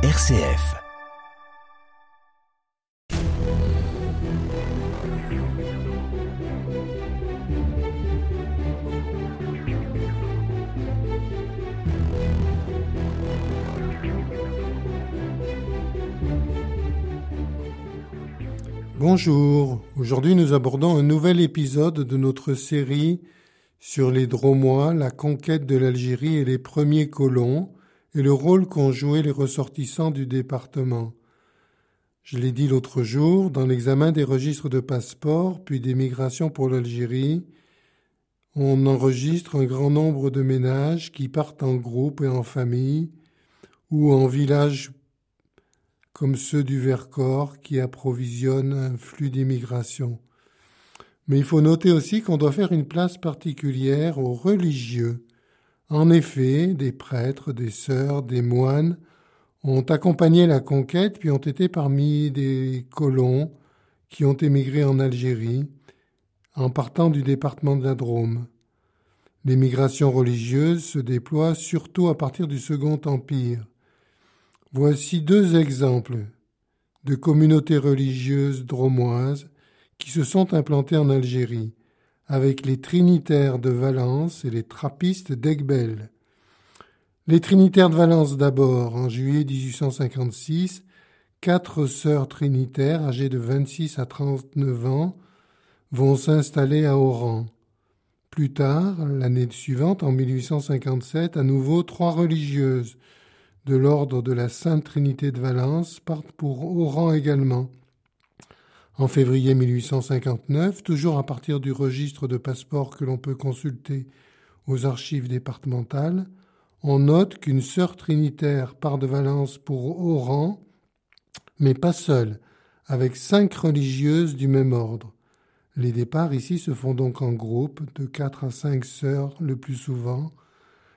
RCF. Bonjour, aujourd'hui nous abordons un nouvel épisode de notre série sur les Dromois, la conquête de l'Algérie et les premiers colons, et le rôle qu'ont joué les ressortissants du département. Je l'ai dit l'autre jour, dans l'examen des registres de passeport, puis d'émigration pour l'Algérie, on enregistre un grand nombre de ménages qui partent en groupe et en famille, ou en village comme ceux du Vercors qui approvisionnent un flux d'immigration. Mais il faut noter aussi qu'on doit faire une place particulière aux religieux. En effet, des prêtres, des sœurs, des moines ont accompagné la conquête puis ont été parmi des colons qui ont émigré en Algérie en partant du département de la Drôme. L'émigration religieuse se déploie surtout à partir du Second Empire. Voici deux exemples de communautés religieuses dromoises qui se sont implantées en Algérie, avec les Trinitaires de Valence et les Trappistes d'Aigbel. Les Trinitaires de Valence d'abord, en juillet 1856, quatre sœurs trinitaires âgées de 26 à 39 ans vont s'installer à Oran. Plus tard, l'année suivante, en 1857, à nouveau trois religieuses, de l'ordre de la Sainte Trinité de Valence partent pour Oran également. En février 1859, toujours à partir du registre de passeports que l'on peut consulter aux archives départementales, on note qu'une sœur trinitaire part de Valence pour Oran, mais pas seule, avec cinq religieuses du même ordre. Les départs ici se font donc en groupe de quatre à cinq sœurs le plus souvent,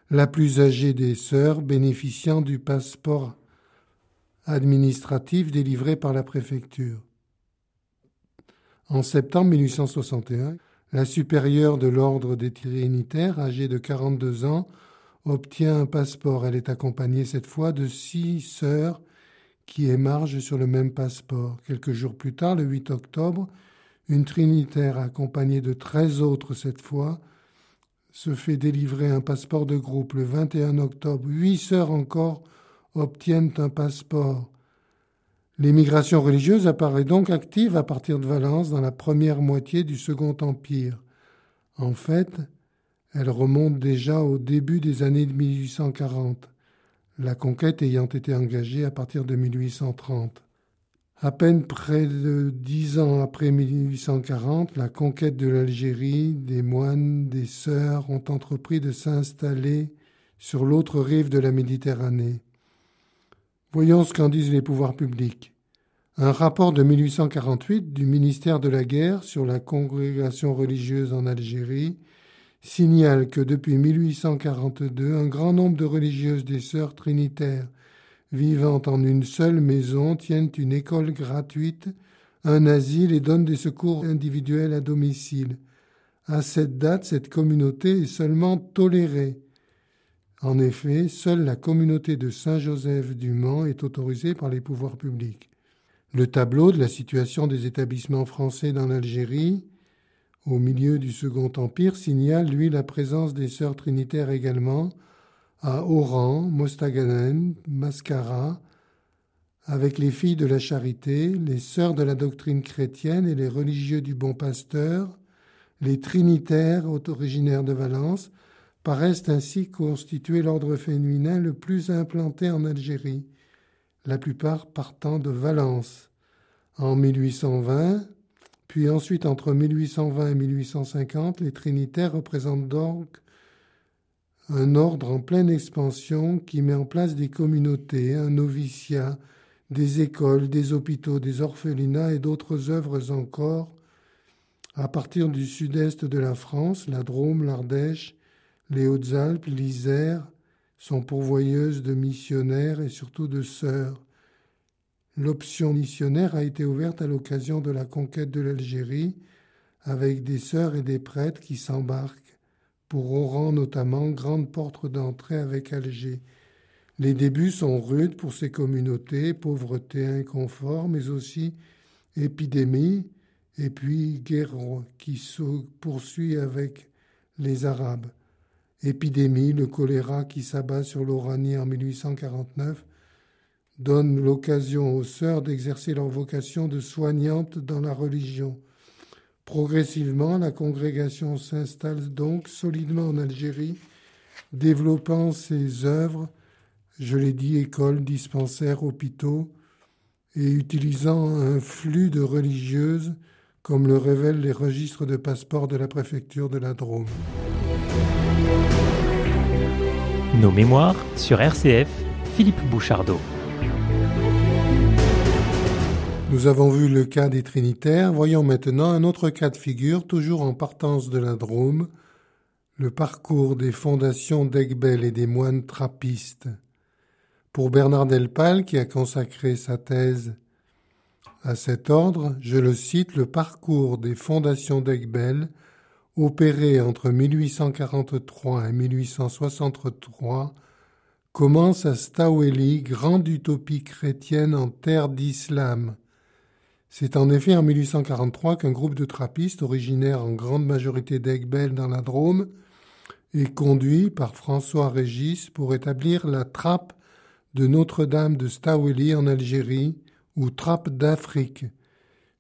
la plus âgée des sœurs bénéficiant du passeport administratif délivré par la préfecture. En septembre 1861, la supérieure de l'ordre des Trinitaires, âgée de 42 ans, obtient un passeport. Elle est accompagnée cette fois de six sœurs qui émargent sur le même passeport. Quelques jours plus tard, le 8 octobre, une Trinitaire accompagnée de treize autres cette fois se fait délivrer un passeport de groupe le 21 octobre. Huit sœurs encore obtiennent un passeport. L'émigration religieuse apparaît donc active à partir de Valence dans la première moitié du Second Empire. En fait, elle remonte déjà au début des années de 1840, la conquête ayant été engagée à partir de 1830. À peine près de dix ans après 1840, la conquête de l'Algérie, des moines, des sœurs ont entrepris de s'installer sur l'autre rive de la Méditerranée. Voyons ce qu'en disent les pouvoirs publics. Un rapport de 1848 du ministère de la Guerre sur la congrégation religieuse en Algérie signale que depuis 1842, un grand nombre de religieuses des sœurs trinitaires vivant en une seule maison tiennent une école gratuite, un asile et donnent des secours individuels à domicile. À cette date, cette communauté est seulement tolérée. En effet, seule la communauté de Saint-Joseph du Mans est autorisée par les pouvoirs publics. Le tableau de la situation des établissements français dans l'Algérie, au milieu du Second Empire, signale, lui, la présence des sœurs trinitaires également, à Oran, Mostaganem, Mascara, avec les filles de la charité, les sœurs de la doctrine chrétienne et les religieux du bon pasteur, les trinitaires originaires de Valence, paraissent ainsi constituer l'ordre féminin le plus implanté en Algérie, la plupart partant de Valence. En 1820, puis ensuite entre 1820 et 1850, les trinitaires représentent donc un ordre en pleine expansion qui met en place des communautés, un noviciat, des écoles, des hôpitaux, des orphelinats et d'autres œuvres encore à partir du sud-est de la France, la Drôme, l'Ardèche, les Hautes-Alpes, l'Isère sont pourvoyeuses de missionnaires et surtout de sœurs. L'option missionnaire a été ouverte à l'occasion de la conquête de l'Algérie avec des sœurs et des prêtres qui s'embarquent pour Oran notamment, grande porte d'entrée avec Alger. Les débuts sont rudes pour ces communautés, pauvreté, inconfort, mais aussi épidémie, et puis guerre qui se poursuit avec les Arabes. Épidémie, le choléra qui s'abat sur l'Oranie en 1849 donne l'occasion aux sœurs d'exercer leur vocation de soignantes dans la religion. Progressivement, la congrégation s'installe donc solidement en Algérie, développant ses œuvres, je l'ai dit, écoles, dispensaires, hôpitaux, et utilisant un flux de religieuses, comme le révèlent les registres de passeport de la préfecture de la Drôme. Nos mémoires sur RCF, Philippe Bouchardot. Nous avons vu le cas des Trinitaires, voyons maintenant un autre cas de figure, toujours en partance de la Drôme, le parcours des fondations d'Aigbel et des moines trappistes. Pour Bernard Delpal, qui a consacré sa thèse à cet ordre, je le cite, le parcours des fondations d'Aigbel, opéré entre 1843 et 1863, commence à Staweli, grande utopie chrétienne en terre d'islam. C'est en effet en 1843 qu'un groupe de trappistes, originaires en grande majorité d'Aigbel dans la Drôme, est conduit par François Régis pour établir la trappe de Notre-Dame de Staweli en Algérie, ou trappe d'Afrique.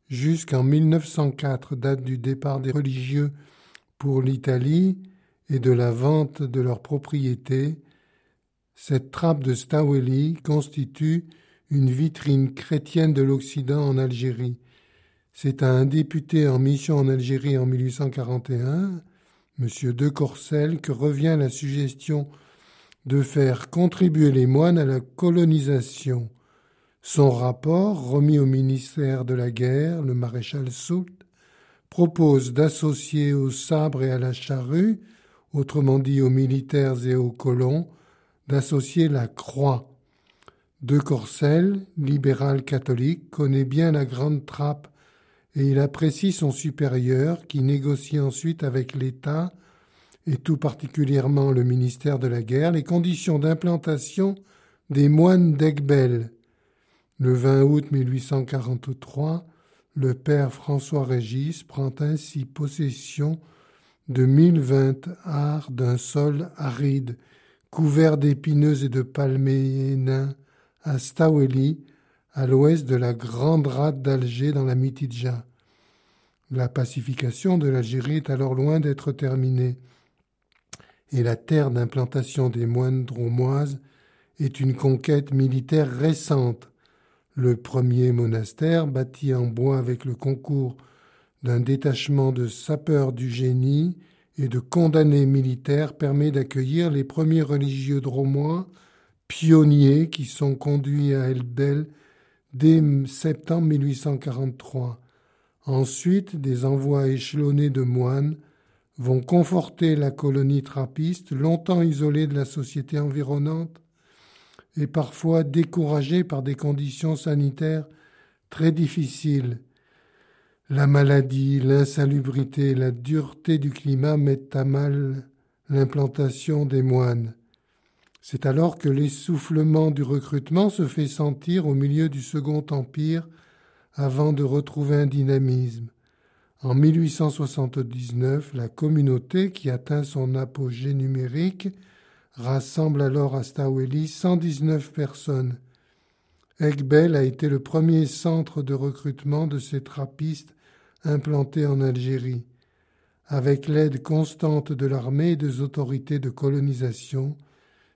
Jusqu'en 1904, date du départ des religieux pour l'Italie et de la vente de leurs propriétés, cette trappe de Staweli constitue une vitrine chrétienne de l'Occident en Algérie. C'est à un député en mission en Algérie en 1841, M. de Corcel, que revient la suggestion de faire contribuer les moines à la colonisation. Son rapport, remis au ministère de la Guerre, le maréchal Soult, propose d'associer au sabre et à la charrue, autrement dit aux militaires et aux colons, d'associer la croix. De Corcel, libéral catholique, connaît bien la grande trappe et il apprécie son supérieur qui négocie ensuite avec l'État et tout particulièrement le ministère de la Guerre les conditions d'implantation des moines d'Aigbel. Le 20 août 1843, le père François Régis prend ainsi possession de mille vingt arts d'un sol aride, couvert d'épineuses et de palmiers nains, à Staweli, à l'ouest de la grande rade d'Alger dans la Mitidja. La pacification de l'Algérie est alors loin d'être terminée, et la terre d'implantation des moines dromoises est une conquête militaire récente le premier monastère, bâti en bois avec le concours d'un détachement de sapeurs du génie et de condamnés militaires, permet d'accueillir les premiers religieux dromois, pionniers qui sont conduits à Elbel dès septembre 1843. Ensuite, des envois échelonnés de moines vont conforter la colonie trappiste, longtemps isolée de la société environnante, et parfois découragés par des conditions sanitaires très difficiles. La maladie, l'insalubrité, la dureté du climat mettent à mal l'implantation des moines. C'est alors que l'essoufflement du recrutement se fait sentir au milieu du Second Empire avant de retrouver un dynamisme. En 1879, la communauté, qui atteint son apogée numérique, rassemble alors à Staweli 119 personnes. Egbel a été le premier centre de recrutement de ces trappistes implantés en Algérie. Avec l'aide constante de l'armée et des autorités de colonisation,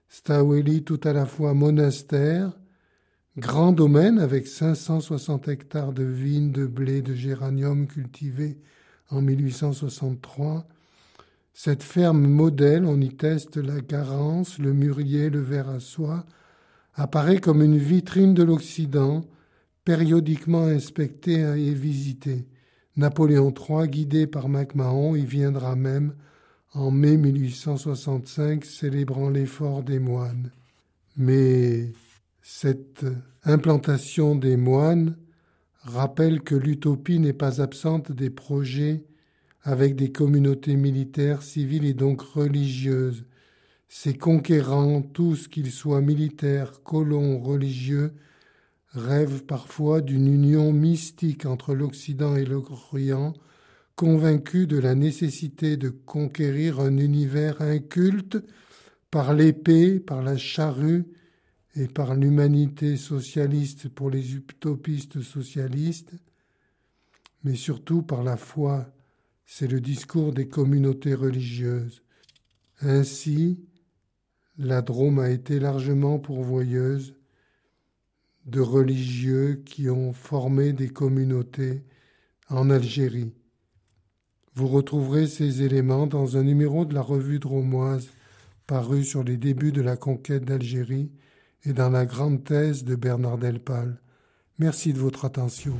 Staweli, tout à la fois monastère, grand domaine avec 560 hectares de vignes, de blé, de géranium cultivés en 1863, cette ferme modèle, on y teste la garance, le mûrier, le verre à soie, apparaît comme une vitrine de l'Occident, périodiquement inspectée et visitée. Napoléon III, guidé par MacMahon, y viendra même en mai 1865, célébrant l'effort des moines. Mais cette implantation des moines rappelle que l'utopie n'est pas absente des projets avec des communautés militaires, civiles et donc religieuses. Ces conquérants, tous qu'ils soient militaires, colons, religieux, rêvent parfois d'une union mystique entre l'Occident et l'Orient, convaincus de la nécessité de conquérir un univers inculte par l'épée, par la charrue et par l'humanité socialiste pour les utopistes socialistes, mais surtout par la foi. C'est le discours des communautés religieuses. Ainsi, la Drôme a été largement pourvoyeuse de religieux qui ont formé des communautés en Algérie. Vous retrouverez ces éléments dans un numéro de la revue dromoise paru sur les débuts de la conquête d'Algérie et dans la grande thèse de Bernard Delpal. Merci de votre attention.